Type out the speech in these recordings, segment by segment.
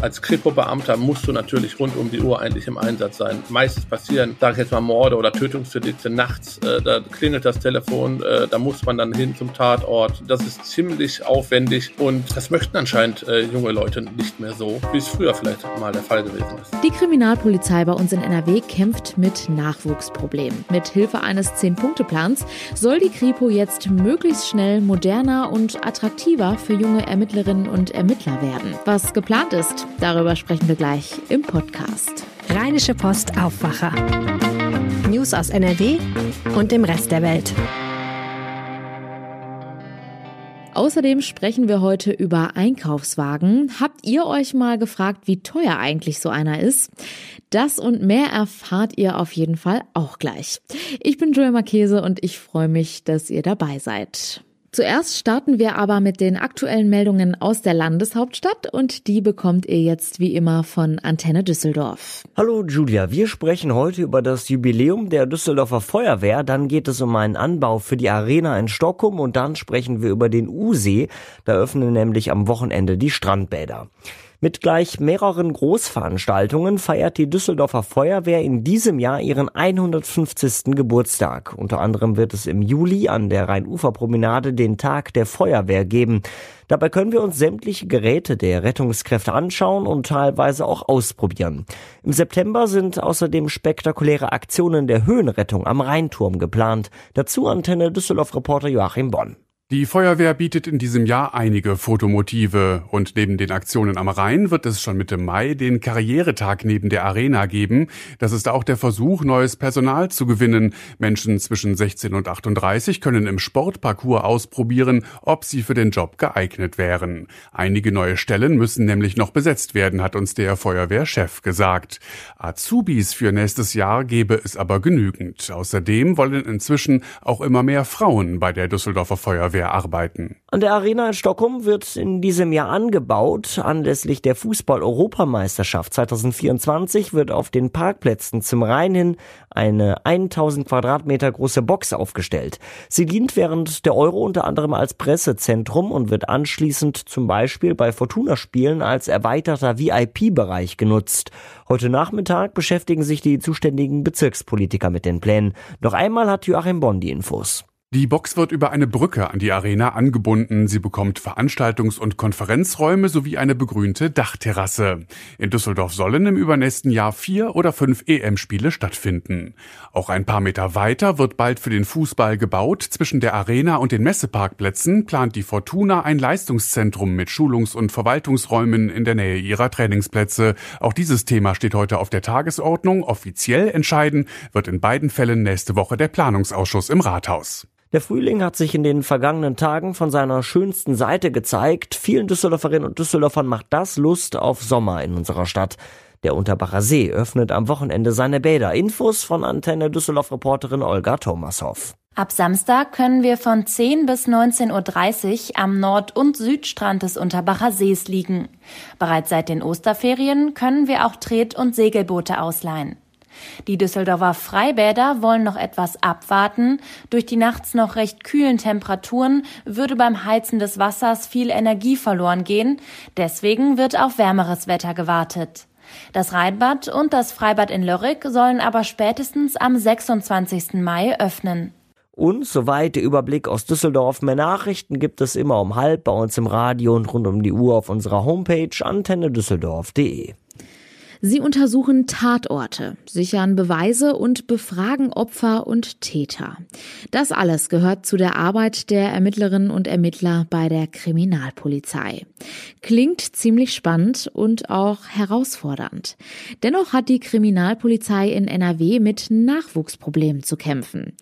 Als Kripo-Beamter musst du natürlich rund um die Uhr eigentlich im Einsatz sein. Meistens passieren, sage ich jetzt mal, Morde oder Tötungsdelikte nachts. Äh, da klingelt das Telefon, äh, da muss man dann hin zum Tatort. Das ist ziemlich aufwendig und das möchten anscheinend äh, junge Leute nicht mehr so, wie es früher vielleicht mal der Fall gewesen ist. Die Kriminalpolizei bei uns in NRW kämpft mit Nachwuchsproblemen. Mit Hilfe eines Zehn-Punkte-Plans soll die Kripo jetzt möglichst schnell moderner und attraktiver für junge Ermittlerinnen und Ermittler werden. Was geplant ist, darüber sprechen wir gleich im Podcast. Rheinische Post Aufwacher. News aus NRW und dem Rest der Welt. Außerdem sprechen wir heute über Einkaufswagen. Habt ihr euch mal gefragt, wie teuer eigentlich so einer ist? Das und mehr erfahrt ihr auf jeden Fall auch gleich. Ich bin Joel Marchese und ich freue mich, dass ihr dabei seid. Zuerst starten wir aber mit den aktuellen Meldungen aus der Landeshauptstadt und die bekommt ihr jetzt wie immer von Antenne Düsseldorf. Hallo Julia, wir sprechen heute über das Jubiläum der Düsseldorfer Feuerwehr, dann geht es um einen Anbau für die Arena in Stockholm und dann sprechen wir über den U-See, da öffnen nämlich am Wochenende die Strandbäder. Mit gleich mehreren Großveranstaltungen feiert die Düsseldorfer Feuerwehr in diesem Jahr ihren 150. Geburtstag. Unter anderem wird es im Juli an der Rheinuferpromenade den Tag der Feuerwehr geben. Dabei können wir uns sämtliche Geräte der Rettungskräfte anschauen und teilweise auch ausprobieren. Im September sind außerdem spektakuläre Aktionen der Höhenrettung am Rheinturm geplant. Dazu Antenne Düsseldorf-Reporter Joachim Bonn. Die Feuerwehr bietet in diesem Jahr einige Fotomotive und neben den Aktionen am Rhein wird es schon Mitte Mai den Karrieretag neben der Arena geben. Das ist auch der Versuch, neues Personal zu gewinnen. Menschen zwischen 16 und 38 können im Sportparcours ausprobieren, ob sie für den Job geeignet wären. Einige neue Stellen müssen nämlich noch besetzt werden, hat uns der Feuerwehrchef gesagt. Azubis für nächstes Jahr gebe es aber genügend. Außerdem wollen inzwischen auch immer mehr Frauen bei der Düsseldorfer Feuerwehr Bundeswehr arbeiten. An der Arena in Stockholm wird in diesem Jahr angebaut. Anlässlich der Fußball-Europameisterschaft 2024 wird auf den Parkplätzen zum Rhein hin eine 1000 Quadratmeter große Box aufgestellt. Sie dient während der Euro unter anderem als Pressezentrum und wird anschließend zum Beispiel bei Fortuna-Spielen als erweiterter VIP-Bereich genutzt. Heute Nachmittag beschäftigen sich die zuständigen Bezirkspolitiker mit den Plänen. Noch einmal hat Joachim Bonn die Infos. Die Box wird über eine Brücke an die Arena angebunden. Sie bekommt Veranstaltungs- und Konferenzräume sowie eine begrünte Dachterrasse. In Düsseldorf sollen im übernächsten Jahr vier oder fünf EM-Spiele stattfinden. Auch ein paar Meter weiter wird bald für den Fußball gebaut. Zwischen der Arena und den Messeparkplätzen plant die Fortuna ein Leistungszentrum mit Schulungs- und Verwaltungsräumen in der Nähe ihrer Trainingsplätze. Auch dieses Thema steht heute auf der Tagesordnung. Offiziell entscheiden wird in beiden Fällen nächste Woche der Planungsausschuss im Rathaus. Der Frühling hat sich in den vergangenen Tagen von seiner schönsten Seite gezeigt. Vielen Düsseldorferinnen und Düsseldorfern macht das Lust auf Sommer in unserer Stadt. Der Unterbacher See öffnet am Wochenende seine Bäder. Infos von Antenne Düsseldorf-Reporterin Olga Thomashoff. Ab Samstag können wir von 10 bis 19.30 Uhr am Nord- und Südstrand des Unterbacher Sees liegen. Bereits seit den Osterferien können wir auch Tret- und Segelboote ausleihen. Die Düsseldorfer Freibäder wollen noch etwas abwarten. Durch die nachts noch recht kühlen Temperaturen würde beim Heizen des Wassers viel Energie verloren gehen. Deswegen wird auf wärmeres Wetter gewartet. Das Rheinbad und das Freibad in Lörrick sollen aber spätestens am 26. Mai öffnen. Und soweit der Überblick aus Düsseldorf. Mehr Nachrichten gibt es immer um halb bei uns im Radio und rund um die Uhr auf unserer Homepage antennedüsseldorf.de. Sie untersuchen Tatorte, sichern Beweise und befragen Opfer und Täter. Das alles gehört zu der Arbeit der Ermittlerinnen und Ermittler bei der Kriminalpolizei. Klingt ziemlich spannend und auch herausfordernd. Dennoch hat die Kriminalpolizei in NRW mit Nachwuchsproblemen zu kämpfen.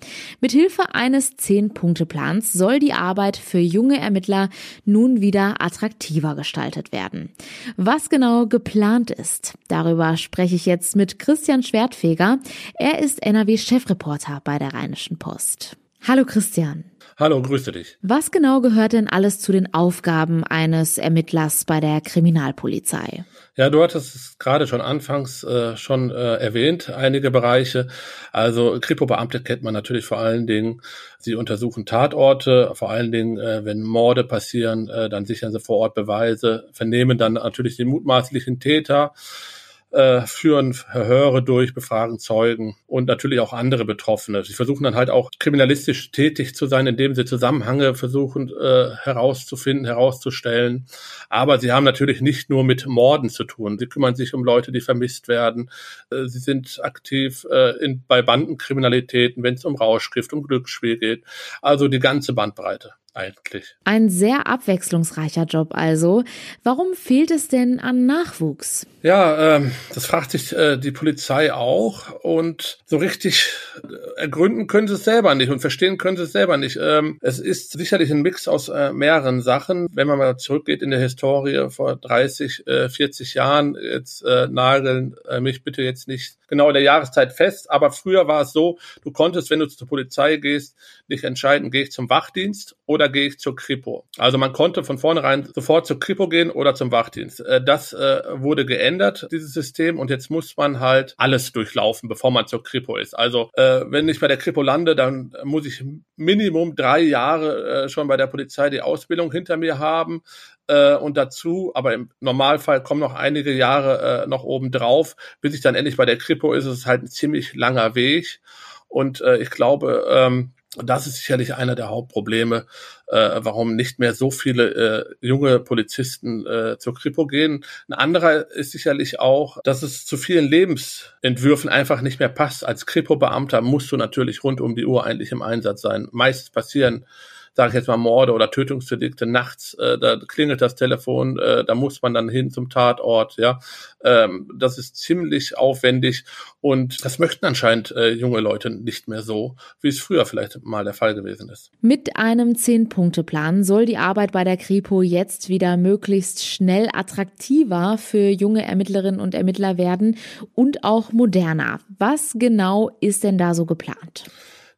Mit Hilfe eines Zehn-Punkte-Plans soll die Arbeit für junge Ermittler nun wieder attraktiver gestaltet werden. Was genau geplant ist, darüber Darüber spreche ich jetzt mit Christian Schwertfeger. Er ist NRW-Chefreporter bei der Rheinischen Post. Hallo Christian. Hallo, grüße dich. Was genau gehört denn alles zu den Aufgaben eines Ermittlers bei der Kriminalpolizei? Ja, du hattest es gerade schon anfangs äh, schon äh, erwähnt, einige Bereiche. Also Kripo-Beamte kennt man natürlich vor allen Dingen. Sie untersuchen Tatorte, vor allen Dingen, äh, wenn Morde passieren, äh, dann sichern sie vor Ort Beweise, vernehmen dann natürlich den mutmaßlichen Täter äh, führen Verhöre durch, befragen Zeugen und natürlich auch andere Betroffene. Sie versuchen dann halt auch kriminalistisch tätig zu sein, indem sie Zusammenhänge versuchen äh, herauszufinden, herauszustellen. Aber sie haben natürlich nicht nur mit Morden zu tun. Sie kümmern sich um Leute, die vermisst werden. Äh, sie sind aktiv äh, in, bei Bandenkriminalitäten, wenn es um Rauschgift, um Glücksspiel geht. Also die ganze Bandbreite eigentlich. Ein sehr abwechslungsreicher Job also. Warum fehlt es denn an Nachwuchs? Ja, ähm, das fragt sich äh, die Polizei auch und so richtig ergründen können sie es selber nicht und verstehen können sie es selber nicht. Ähm, es ist sicherlich ein Mix aus äh, mehreren Sachen. Wenn man mal zurückgeht in der Historie vor 30, äh, 40 Jahren, jetzt äh, nageln äh, mich bitte jetzt nicht genau in der Jahreszeit fest, aber früher war es so, du konntest, wenn du zur Polizei gehst, nicht entscheiden, gehe ich zum Wachdienst oder gehe ich zur Kripo. Also man konnte von vornherein sofort zur Kripo gehen oder zum Wachdienst. Äh, das äh, wurde geändert, dieses System, und jetzt muss man halt alles durchlaufen, bevor man zur Kripo ist. Also äh, wenn ich bei der Kripo lande, dann muss ich Minimum drei Jahre schon bei der Polizei die Ausbildung hinter mir haben und dazu, aber im Normalfall kommen noch einige Jahre noch oben drauf, bis ich dann endlich bei der Kripo ist, ist es halt ein ziemlich langer Weg. Und äh, ich glaube, ähm, das ist sicherlich einer der Hauptprobleme, äh, warum nicht mehr so viele äh, junge Polizisten äh, zur Kripo gehen. Ein anderer ist sicherlich auch, dass es zu vielen Lebensentwürfen einfach nicht mehr passt. Als Kripo-Beamter musst du natürlich rund um die Uhr eigentlich im Einsatz sein. Meist passieren sage ich jetzt mal, Morde oder Tötungsdelikte nachts, äh, da klingelt das Telefon, äh, da muss man dann hin zum Tatort, ja. Ähm, das ist ziemlich aufwendig und das möchten anscheinend äh, junge Leute nicht mehr so, wie es früher vielleicht mal der Fall gewesen ist. Mit einem Zehn-Punkte-Plan soll die Arbeit bei der Kripo jetzt wieder möglichst schnell attraktiver für junge Ermittlerinnen und Ermittler werden und auch moderner. Was genau ist denn da so geplant?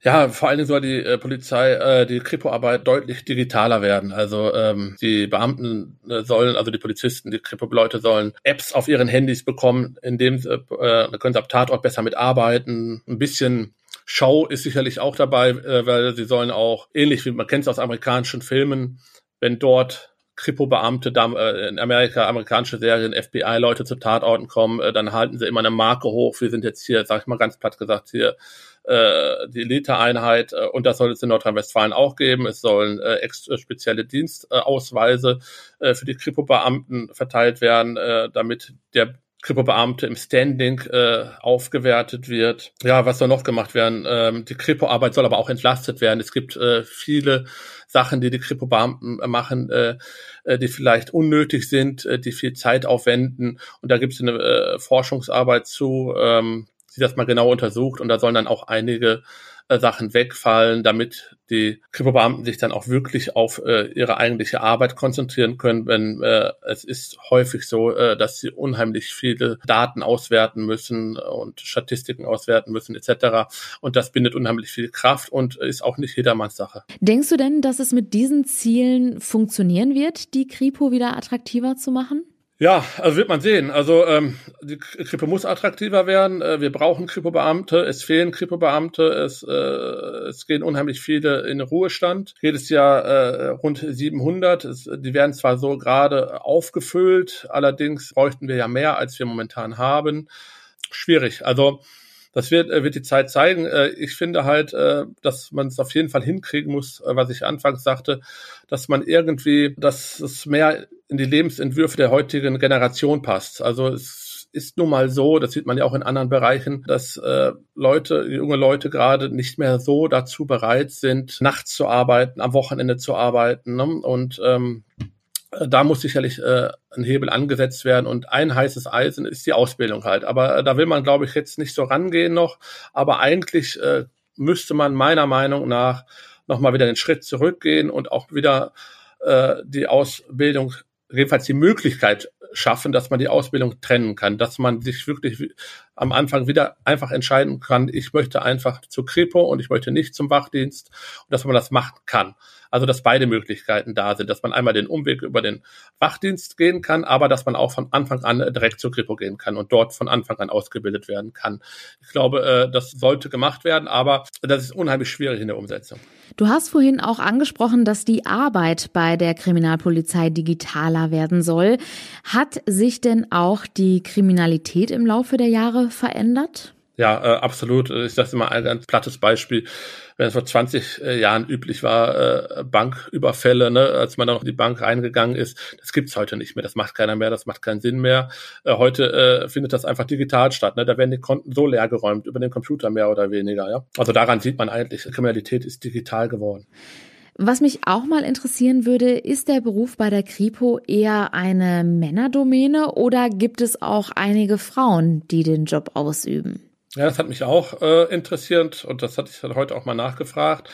Ja, vor allen Dingen soll die äh, Polizei, äh, die Kripo-Arbeit deutlich digitaler werden. Also ähm, die Beamten äh, sollen, also die Polizisten, die Kripo-Leute sollen Apps auf ihren Handys bekommen, in dem äh, da können sie ab Tatort besser mitarbeiten. Ein bisschen Show ist sicherlich auch dabei, äh, weil sie sollen auch, ähnlich wie man kennt es aus amerikanischen Filmen, wenn dort Kripo-Beamte äh, in Amerika, amerikanische Serien, FBI-Leute zu Tatorten kommen, äh, dann halten sie immer eine Marke hoch. Wir sind jetzt hier, sag ich mal ganz platt gesagt, hier äh, die Elite-Einheit äh, und das soll es in Nordrhein-Westfalen auch geben. Es sollen äh, äh, spezielle Dienstausweise äh, für die Kripo-Beamten verteilt werden, äh, damit der Kripo-Beamte im Standing äh, aufgewertet wird. Ja, was soll noch gemacht werden? Ähm, die Kripo-Arbeit soll aber auch entlastet werden. Es gibt äh, viele Sachen, die die Kripo-Beamten machen, äh, äh, die vielleicht unnötig sind, äh, die viel Zeit aufwenden. Und da gibt es eine äh, Forschungsarbeit zu, ähm, sie das mal genau untersucht und da sollen dann auch einige äh, Sachen wegfallen, damit die Kripo-Beamten sich dann auch wirklich auf äh, ihre eigentliche Arbeit konzentrieren können, wenn äh, es ist häufig so, äh, dass sie unheimlich viele Daten auswerten müssen und Statistiken auswerten müssen etc. Und das bindet unheimlich viel Kraft und ist auch nicht jedermanns Sache. Denkst du denn, dass es mit diesen Zielen funktionieren wird, die Kripo wieder attraktiver zu machen? Ja, also wird man sehen. Also ähm, die Kripo muss attraktiver werden. Äh, wir brauchen Kripo-Beamte. Es fehlen Kripo-Beamte. Es, äh, es gehen unheimlich viele in Ruhestand. Jedes Jahr äh, rund 700. Es, die werden zwar so gerade aufgefüllt, allerdings bräuchten wir ja mehr, als wir momentan haben. Schwierig. Also das wird, äh, wird die Zeit zeigen. Äh, ich finde halt, äh, dass man es auf jeden Fall hinkriegen muss, was ich anfangs sagte, dass man irgendwie, dass es mehr in die Lebensentwürfe der heutigen Generation passt. Also es ist nun mal so, das sieht man ja auch in anderen Bereichen, dass äh, Leute, junge Leute gerade nicht mehr so dazu bereit sind, nachts zu arbeiten, am Wochenende zu arbeiten. Ne? Und ähm, da muss sicherlich äh, ein Hebel angesetzt werden und ein heißes Eisen ist die Ausbildung halt. Aber äh, da will man, glaube ich, jetzt nicht so rangehen noch. Aber eigentlich äh, müsste man meiner Meinung nach nochmal wieder einen Schritt zurückgehen und auch wieder äh, die Ausbildung, jedenfalls die Möglichkeit schaffen, dass man die Ausbildung trennen kann, dass man sich wirklich am Anfang wieder einfach entscheiden kann, ich möchte einfach zur Kripo und ich möchte nicht zum Wachdienst und dass man das machen kann. Also dass beide Möglichkeiten da sind, dass man einmal den Umweg über den Wachdienst gehen kann, aber dass man auch von Anfang an direkt zur Kripo gehen kann und dort von Anfang an ausgebildet werden kann. Ich glaube, äh, das sollte gemacht werden, aber das ist unheimlich schwierig in der Umsetzung. Du hast vorhin auch angesprochen, dass die Arbeit bei der Kriminalpolizei digitaler werden soll. Hat sich denn auch die Kriminalität im Laufe der Jahre verändert? Ja, äh, absolut. Ich sage immer ein ganz plattes Beispiel. Wenn es vor 20 äh, Jahren üblich war, äh, Banküberfälle, ne, als man dann noch in die Bank reingegangen ist, das gibt's heute nicht mehr. Das macht keiner mehr, das macht keinen Sinn mehr. Äh, heute äh, findet das einfach digital statt. Ne? Da werden die Konten so leer geräumt, über den Computer mehr oder weniger. Ja? Also daran sieht man eigentlich, Kriminalität ist digital geworden. Was mich auch mal interessieren würde, ist der Beruf bei der Kripo eher eine Männerdomäne oder gibt es auch einige Frauen, die den Job ausüben? Ja, das hat mich auch äh, interessiert und das hatte ich heute auch mal nachgefragt.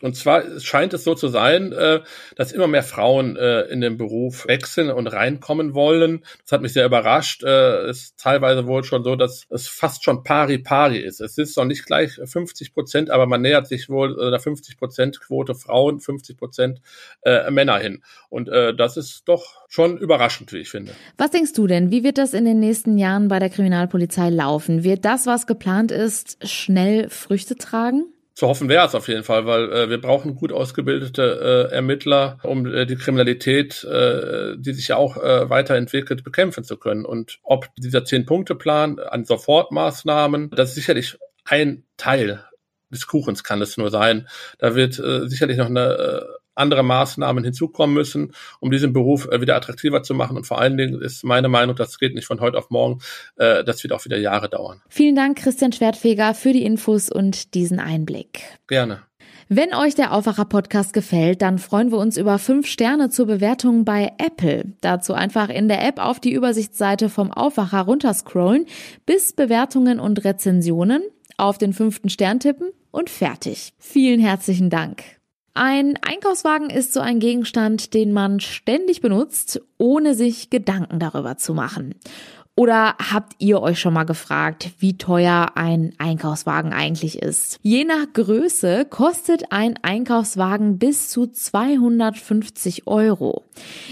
Und zwar scheint es so zu sein, äh, dass immer mehr Frauen äh, in den Beruf wechseln und reinkommen wollen. Das hat mich sehr überrascht. Äh, ist teilweise wohl schon so, dass es fast schon pari pari ist. Es ist noch nicht gleich 50 Prozent, aber man nähert sich wohl einer 50 Prozent Quote Frauen, 50 Prozent Männer hin. Und das ist doch schon überraschend, wie ich finde. Was denkst du denn? Wie wird das in den nächsten Jahren bei der Kriminalpolizei laufen? Wird das, was geplant ist, schnell Früchte tragen? Zu hoffen wäre es auf jeden Fall, weil äh, wir brauchen gut ausgebildete äh, Ermittler, um äh, die Kriminalität, äh, die sich ja auch äh, weiterentwickelt, bekämpfen zu können. Und ob dieser Zehn-Punkte-Plan an Sofortmaßnahmen, das ist sicherlich ein Teil des Kuchens kann es nur sein. Da wird äh, sicherlich noch eine äh, andere Maßnahmen hinzukommen müssen, um diesen Beruf äh, wieder attraktiver zu machen. Und vor allen Dingen ist meine Meinung, das geht nicht von heute auf morgen, äh, das wird auch wieder Jahre dauern. Vielen Dank, Christian Schwertfeger, für die Infos und diesen Einblick. Gerne. Wenn euch der Aufwacher-Podcast gefällt, dann freuen wir uns über fünf Sterne zur Bewertung bei Apple. Dazu einfach in der App auf die Übersichtsseite vom Aufwacher runterscrollen, bis Bewertungen und Rezensionen, auf den fünften Stern tippen und fertig. Vielen herzlichen Dank. Ein Einkaufswagen ist so ein Gegenstand, den man ständig benutzt, ohne sich Gedanken darüber zu machen. Oder habt ihr euch schon mal gefragt, wie teuer ein Einkaufswagen eigentlich ist? Je nach Größe kostet ein Einkaufswagen bis zu 250 Euro.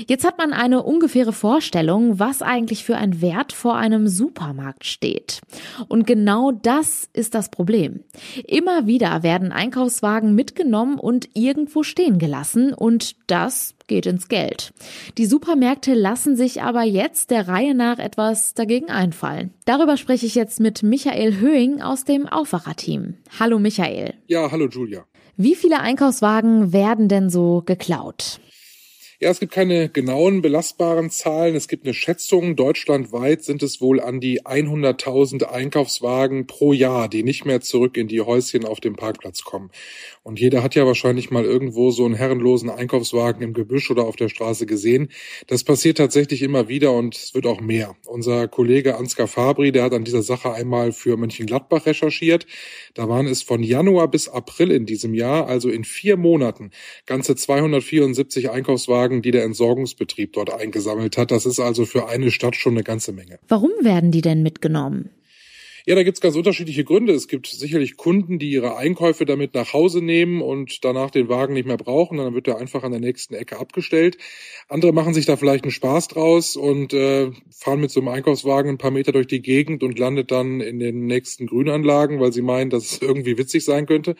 Jetzt hat man eine ungefähre Vorstellung, was eigentlich für ein Wert vor einem Supermarkt steht. Und genau das ist das Problem. Immer wieder werden Einkaufswagen mitgenommen und irgendwo stehen gelassen und das geht ins Geld. Die Supermärkte lassen sich aber jetzt der Reihe nach etwas dagegen einfallen. Darüber spreche ich jetzt mit Michael Höhing aus dem Aufwacherteam. Hallo Michael. Ja, hallo Julia. Wie viele Einkaufswagen werden denn so geklaut? Ja, es gibt keine genauen belastbaren Zahlen. Es gibt eine Schätzung. Deutschlandweit sind es wohl an die 100.000 Einkaufswagen pro Jahr, die nicht mehr zurück in die Häuschen auf dem Parkplatz kommen. Und jeder hat ja wahrscheinlich mal irgendwo so einen herrenlosen Einkaufswagen im Gebüsch oder auf der Straße gesehen. Das passiert tatsächlich immer wieder und es wird auch mehr. Unser Kollege Ansgar Fabri, der hat an dieser Sache einmal für Mönchengladbach recherchiert. Da waren es von Januar bis April in diesem Jahr, also in vier Monaten, ganze 274 Einkaufswagen Einkaufswagen, die der Entsorgungsbetrieb dort eingesammelt hat. Das ist also für eine Stadt schon eine ganze Menge. Warum werden die denn mitgenommen? Ja, da gibt's ganz unterschiedliche Gründe. Es gibt sicherlich Kunden, die ihre Einkäufe damit nach Hause nehmen und danach den Wagen nicht mehr brauchen. Dann wird er einfach an der nächsten Ecke abgestellt. Andere machen sich da vielleicht einen Spaß draus und äh, fahren mit so einem Einkaufswagen ein paar Meter durch die Gegend und landet dann in den nächsten Grünanlagen, weil sie meinen, dass es irgendwie witzig sein könnte.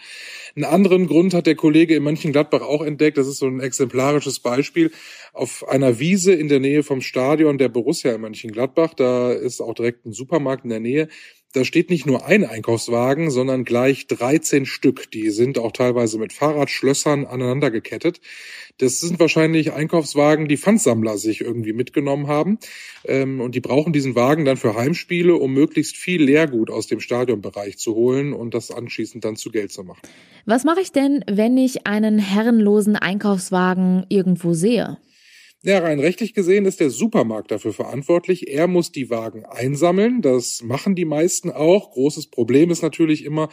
Einen anderen Grund hat der Kollege in Mönchengladbach auch entdeckt. Das ist so ein exemplarisches Beispiel. Auf einer Wiese in der Nähe vom Stadion der Borussia in Mönchengladbach, da ist auch direkt ein Supermarkt in der Nähe da steht nicht nur ein Einkaufswagen, sondern gleich 13 Stück. Die sind auch teilweise mit Fahrradschlössern aneinander gekettet. Das sind wahrscheinlich Einkaufswagen, die Pfandsammler sich irgendwie mitgenommen haben. Ähm, und die brauchen diesen Wagen dann für Heimspiele, um möglichst viel Leergut aus dem Stadionbereich zu holen und das anschließend dann zu Geld zu machen. Was mache ich denn, wenn ich einen herrenlosen Einkaufswagen irgendwo sehe? Ja, rein rechtlich gesehen ist der Supermarkt dafür verantwortlich. Er muss die Wagen einsammeln. Das machen die meisten auch. Großes Problem ist natürlich immer,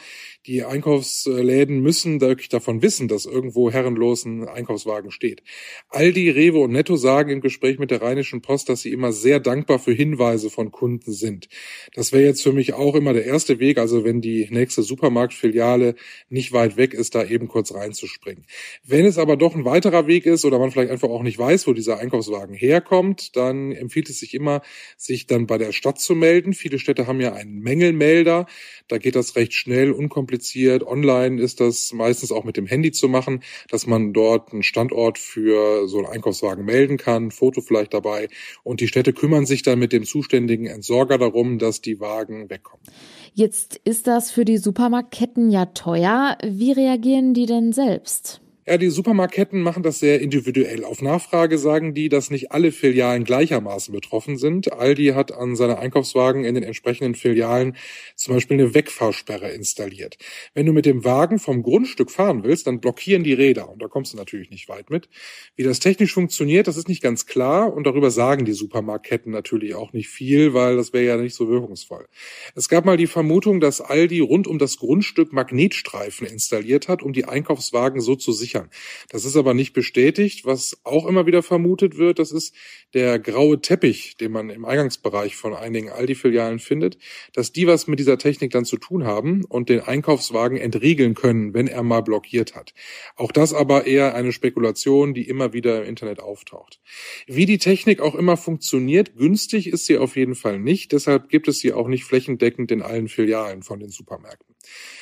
die Einkaufsläden müssen wirklich davon wissen, dass irgendwo herrenlos ein Einkaufswagen steht. Aldi, Rewe und Netto sagen im Gespräch mit der Rheinischen Post, dass sie immer sehr dankbar für Hinweise von Kunden sind. Das wäre jetzt für mich auch immer der erste Weg, also wenn die nächste Supermarktfiliale nicht weit weg ist, da eben kurz reinzuspringen. Wenn es aber doch ein weiterer Weg ist oder man vielleicht einfach auch nicht weiß, wo dieser Einkaufswagen herkommt, dann empfiehlt es sich immer, sich dann bei der Stadt zu melden. Viele Städte haben ja einen Mängelmelder. Da geht das recht schnell, unkompliziert. Online ist das meistens auch mit dem Handy zu machen, dass man dort einen Standort für so einen Einkaufswagen melden kann, Foto vielleicht dabei. Und die Städte kümmern sich dann mit dem zuständigen Entsorger darum, dass die Wagen wegkommen. Jetzt ist das für die Supermarktketten ja teuer. Wie reagieren die denn selbst? Ja, die Supermarktketten machen das sehr individuell. Auf Nachfrage sagen die, dass nicht alle Filialen gleichermaßen betroffen sind. Aldi hat an seine Einkaufswagen in den entsprechenden Filialen zum Beispiel eine Wegfahrsperre installiert. Wenn du mit dem Wagen vom Grundstück fahren willst, dann blockieren die Räder und da kommst du natürlich nicht weit mit. Wie das technisch funktioniert, das ist nicht ganz klar und darüber sagen die Supermarktketten natürlich auch nicht viel, weil das wäre ja nicht so wirkungsvoll. Es gab mal die Vermutung, dass Aldi rund um das Grundstück Magnetstreifen installiert hat, um die Einkaufswagen so zu sichern sichern. Das ist aber nicht bestätigt. Was auch immer wieder vermutet wird, das ist der graue Teppich, den man im Eingangsbereich von einigen Aldi-Filialen findet, dass die was mit dieser Technik dann zu tun haben und den Einkaufswagen entriegeln können, wenn er mal blockiert hat. Auch das aber eher eine Spekulation, die immer wieder im Internet auftaucht. Wie die Technik auch immer funktioniert, günstig ist sie auf jeden Fall nicht. Deshalb gibt es sie auch nicht flächendeckend in allen Filialen von den Supermärkten.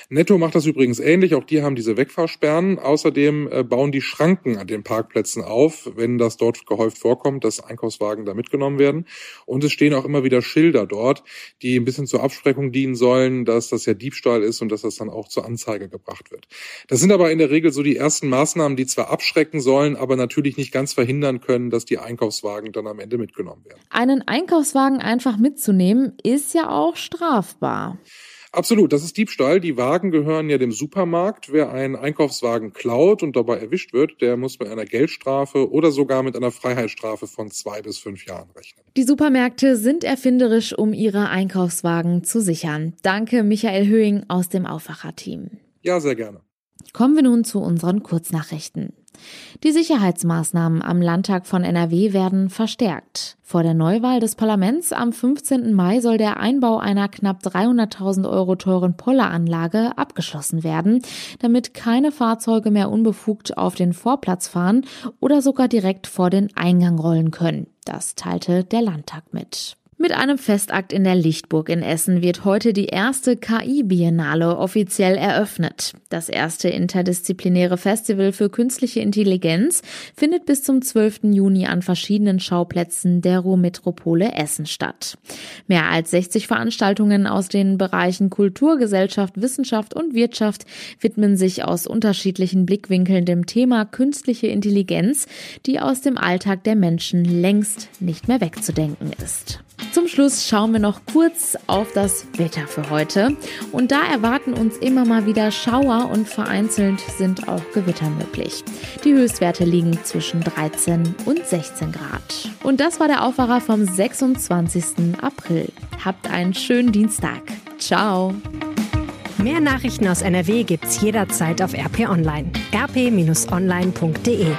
Netto macht das übrigens ähnlich. Auch die haben diese Wegfahrsperren. Außerdem äh, bauen die Schranken an den Parkplätzen auf, wenn das dort gehäuft vorkommt, dass Einkaufswagen da mitgenommen werden. Und es stehen auch immer wieder Schilder dort, die ein bisschen zur Abspreckung dienen sollen, dass das ja Diebstahl ist und dass das dann auch zur Anzeige gebracht wird. Das sind aber in der Regel so die ersten Maßnahmen, die zwar abschrecken sollen, aber natürlich nicht ganz verhindern können, dass die Einkaufswagen dann am Ende mitgenommen werden. Einen Einkaufswagen einfach mitzunehmen, ist ja auch strafbar. Absolut, das ist Diebstahl. Die Wagen gehören ja dem Supermarkt. Wer einen Einkaufswagen klaut und dabei erwischt wird, der muss mit einer Geldstrafe oder sogar mit einer Freiheitsstrafe von zwei bis fünf Jahren rechnen. Die Supermärkte sind erfinderisch, um ihre Einkaufswagen zu sichern. Danke, Michael Höhing aus dem Aufwacherteam. Ja, sehr gerne. Kommen wir nun zu unseren Kurznachrichten. Die Sicherheitsmaßnahmen am Landtag von NRW werden verstärkt. Vor der Neuwahl des Parlaments am 15. Mai soll der Einbau einer knapp 300.000 Euro teuren Polleranlage abgeschlossen werden, damit keine Fahrzeuge mehr unbefugt auf den Vorplatz fahren oder sogar direkt vor den Eingang rollen können. Das teilte der Landtag mit. Mit einem Festakt in der Lichtburg in Essen wird heute die erste KI-Biennale offiziell eröffnet. Das erste interdisziplinäre Festival für künstliche Intelligenz findet bis zum 12. Juni an verschiedenen Schauplätzen der Ruhrmetropole Essen statt. Mehr als 60 Veranstaltungen aus den Bereichen Kultur, Gesellschaft, Wissenschaft und Wirtschaft widmen sich aus unterschiedlichen Blickwinkeln dem Thema künstliche Intelligenz, die aus dem Alltag der Menschen längst nicht mehr wegzudenken ist. Zum Schluss schauen wir noch kurz auf das Wetter für heute. Und da erwarten uns immer mal wieder Schauer und vereinzelt sind auch Gewitter möglich. Die Höchstwerte liegen zwischen 13 und 16 Grad. Und das war der Aufwacher vom 26. April. Habt einen schönen Dienstag. Ciao. Mehr Nachrichten aus NRW gibt's jederzeit auf RP Online. rp-online.de